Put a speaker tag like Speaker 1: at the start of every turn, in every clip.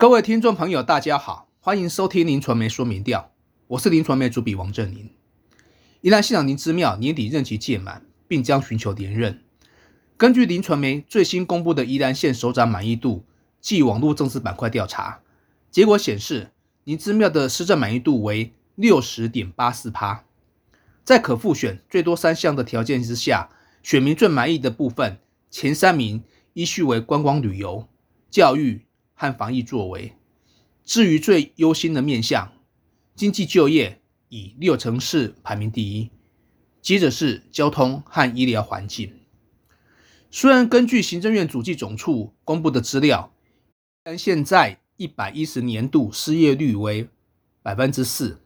Speaker 1: 各位听众朋友，大家好，欢迎收听林传媒说明调，我是林传媒主笔王振林。宜兰县长林之妙年底任期届满，并将寻求连任。根据林传媒最新公布的宜兰县首长满意度暨网络政治板块调查结果显示，林之妙的施政满意度为六十点八四趴，在可复选最多三项的条件之下，选民最满意的部分前三名依序为观光旅游、教育。和防疫作为，至于最忧心的面向，经济就业以六成四排名第一，接着是交通和医疗环境。虽然根据行政院主计总处公布的资料，但现在一百一十年度失业率为百分之四，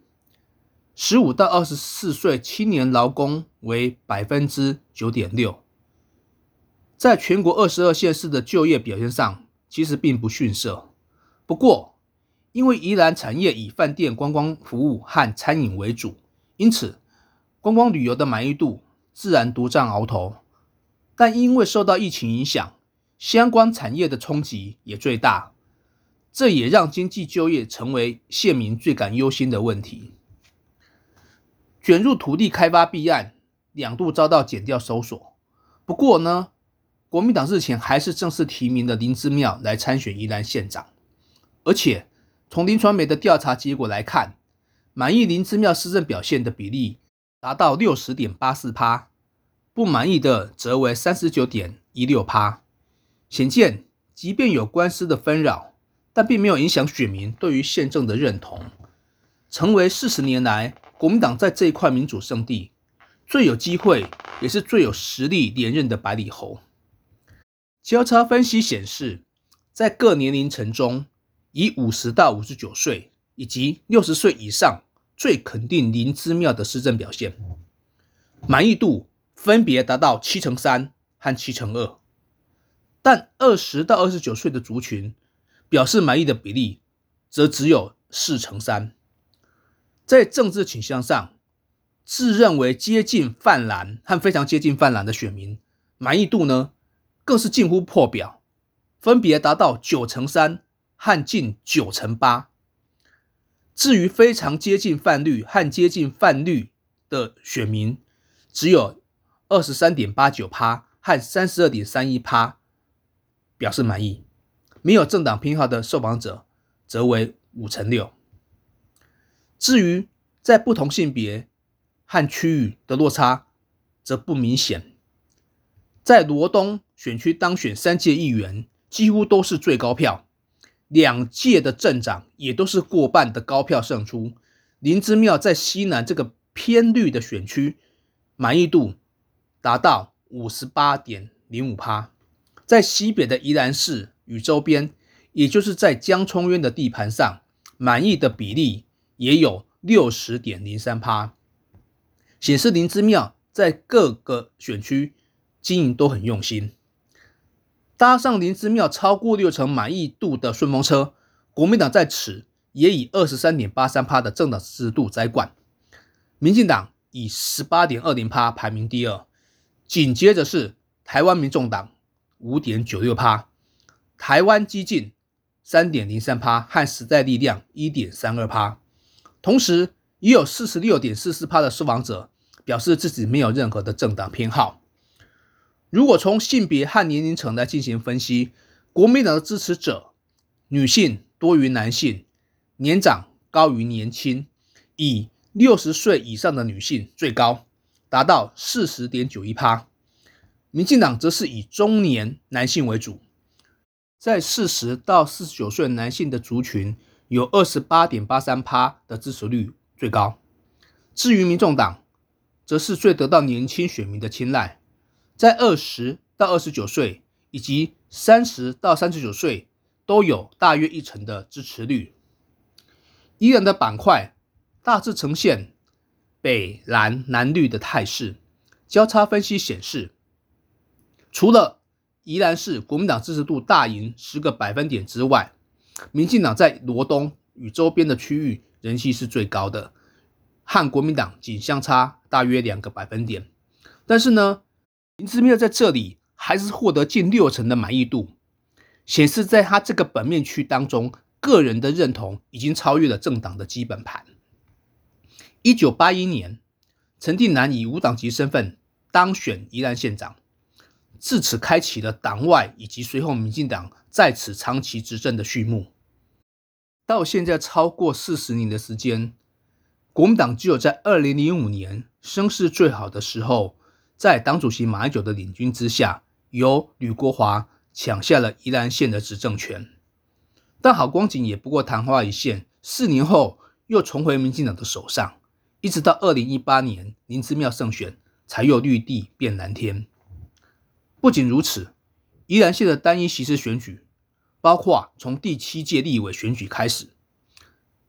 Speaker 1: 十五到二十四岁青年劳工为百分之九点六，在全国二十二县市的就业表现上。其实并不逊色，不过因为宜兰产业以饭店观光服务和餐饮为主，因此观光旅游的满意度自然独占鳌头。但因为受到疫情影响，相关产业的冲击也最大，这也让经济就业成为县民最感忧心的问题。卷入土地开发弊案，两度遭到减掉搜索。不过呢？国民党日前还是正式提名了林之妙来参选宜兰县长，而且从林传媒的调查结果来看，满意林之妙施政表现的比例达到六十点八四趴，不满意的则为三十九点一六趴。显见，即便有官司的纷扰，但并没有影响选民对于宪政的认同，成为四十年来国民党在这一块民主圣地最有机会，也是最有实力连任的百里侯。交叉分析显示，在各年龄层中，以五十到五十九岁以及六十岁以上最肯定林之妙的施政表现，满意度分别达到七成三和七成二。但二十到二十九岁的族群表示满意的比例则只有四成三。在政治倾向上，自认为接近泛蓝和非常接近泛蓝的选民满意度呢？更是近乎破表，分别达到九成三和近九成八。至于非常接近泛绿和接近泛绿的选民，只有二十三点八九趴和三十二点三一趴表示满意，没有政党偏好的受访者则为五成六。至于在不同性别和区域的落差，则不明显。在罗东。选区当选三届议员，几乎都是最高票；两届的镇长也都是过半的高票胜出。林之妙在西南这个偏绿的选区，满意度达到五十八点零五趴；在西北的宜兰市与周边，也就是在江冲渊的地盘上，满意的比例也有六十点零三趴，显示林之妙在各个选区经营都很用心。搭上林之妙超过六成满意度的顺风车，国民党在此也以二十三点八三趴的政党支持度摘冠，民进党以十八点二零趴排名第二，紧接着是台湾民众党五点九六趴，台湾激进三点零三趴和时代力量一点三二趴，同时也有四十六点四四趴的受访者表示自己没有任何的政党偏好。如果从性别和年龄层来进行分析，国民党的支持者女性多于男性，年长高于年轻，以六十岁以上的女性最高，达到四十点九一趴。民进党则是以中年男性为主，在四十到四十九岁男性的族群有二十八点八三趴的支持率最高。至于民众党，则是最得到年轻选民的青睐。在二十到二十九岁以及三十到三十九岁都有大约一成的支持率。宜兰的板块大致呈现北蓝南绿的态势。交叉分析显示，除了宜兰市国民党支持度大赢十个百分点之外，民进党在罗东与周边的区域人气是最高的，和国民党仅相差大约两个百分点。但是呢？林志妙在这里还是获得近六成的满意度，显示在他这个本面区当中，个人的认同已经超越了政党的基本盘。一九八一年，陈定南以无党籍身份当选宜兰县长，自此开启了党外以及随后民进党在此长期执政的序幕。到现在超过四十年的时间，国民党只有在二零零五年声势最好的时候，在党主席马英九的领军之下，由吕国华抢下了宜兰县的执政权。但好光景也不过昙花一现，四年后又重回民进党的手上，一直到二零一八年林之妙胜选，才又绿地变蓝天。不仅如此，宜兰县的单一席次选举。包括从第七届立委选举开始，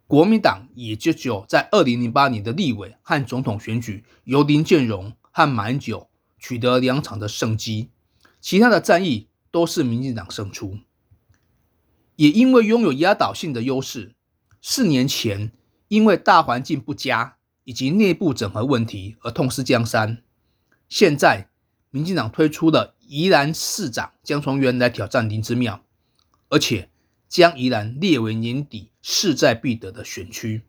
Speaker 1: 国民党也就只有在二零零八年的立委和总统选举由林建荣和满九取得两场的胜机，其他的战役都是民进党胜出。也因为拥有压倒性的优势，四年前因为大环境不佳以及内部整合问题而痛失江山，现在民进党推出了宜兰市长江崇源来挑战林之妙。而且将宜兰列为年底势在必得的选区。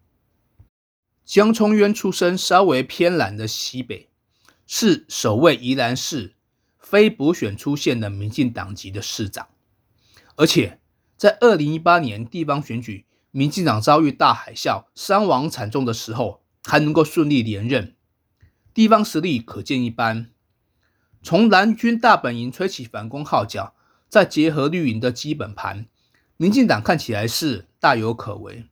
Speaker 1: 江聪渊出身稍微偏蓝的西北，是首位宜兰市非补选出现的民进党籍的市长。而且在二零一八年地方选举，民进党遭遇大海啸、伤亡惨重的时候，还能够顺利连任，地方实力可见一斑。从蓝军大本营吹起反攻号角。再结合绿营的基本盘，民进党看起来是大有可为。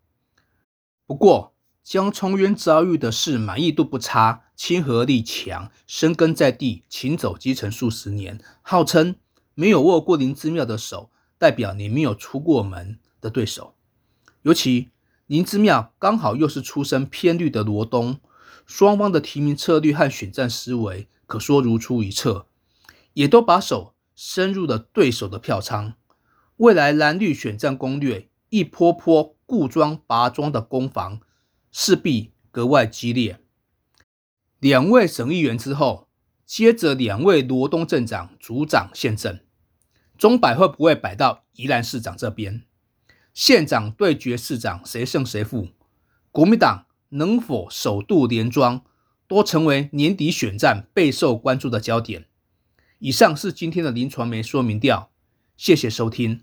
Speaker 1: 不过，江聪渊遭遇的事满意度不差、亲和力强、深耕在地、勤走基层数十年，号称没有握过林之妙的手，代表你没有出过门的对手。尤其林之妙刚好又是出身偏绿的罗东，双方的提名策略和选战思维可说如出一辙，也都把手。伸入了对手的票仓，未来蓝绿选战攻略一波波固装拔庄的攻防，势必格外激烈。两位省议员之后，接着两位罗东镇长、组长现阵，钟摆会不会摆到宜兰市长这边？县长对决市长，谁胜谁负？国民党能否首度连庄，都成为年底选战备受关注的焦点。以上是今天的林传媒说明调，谢谢收听。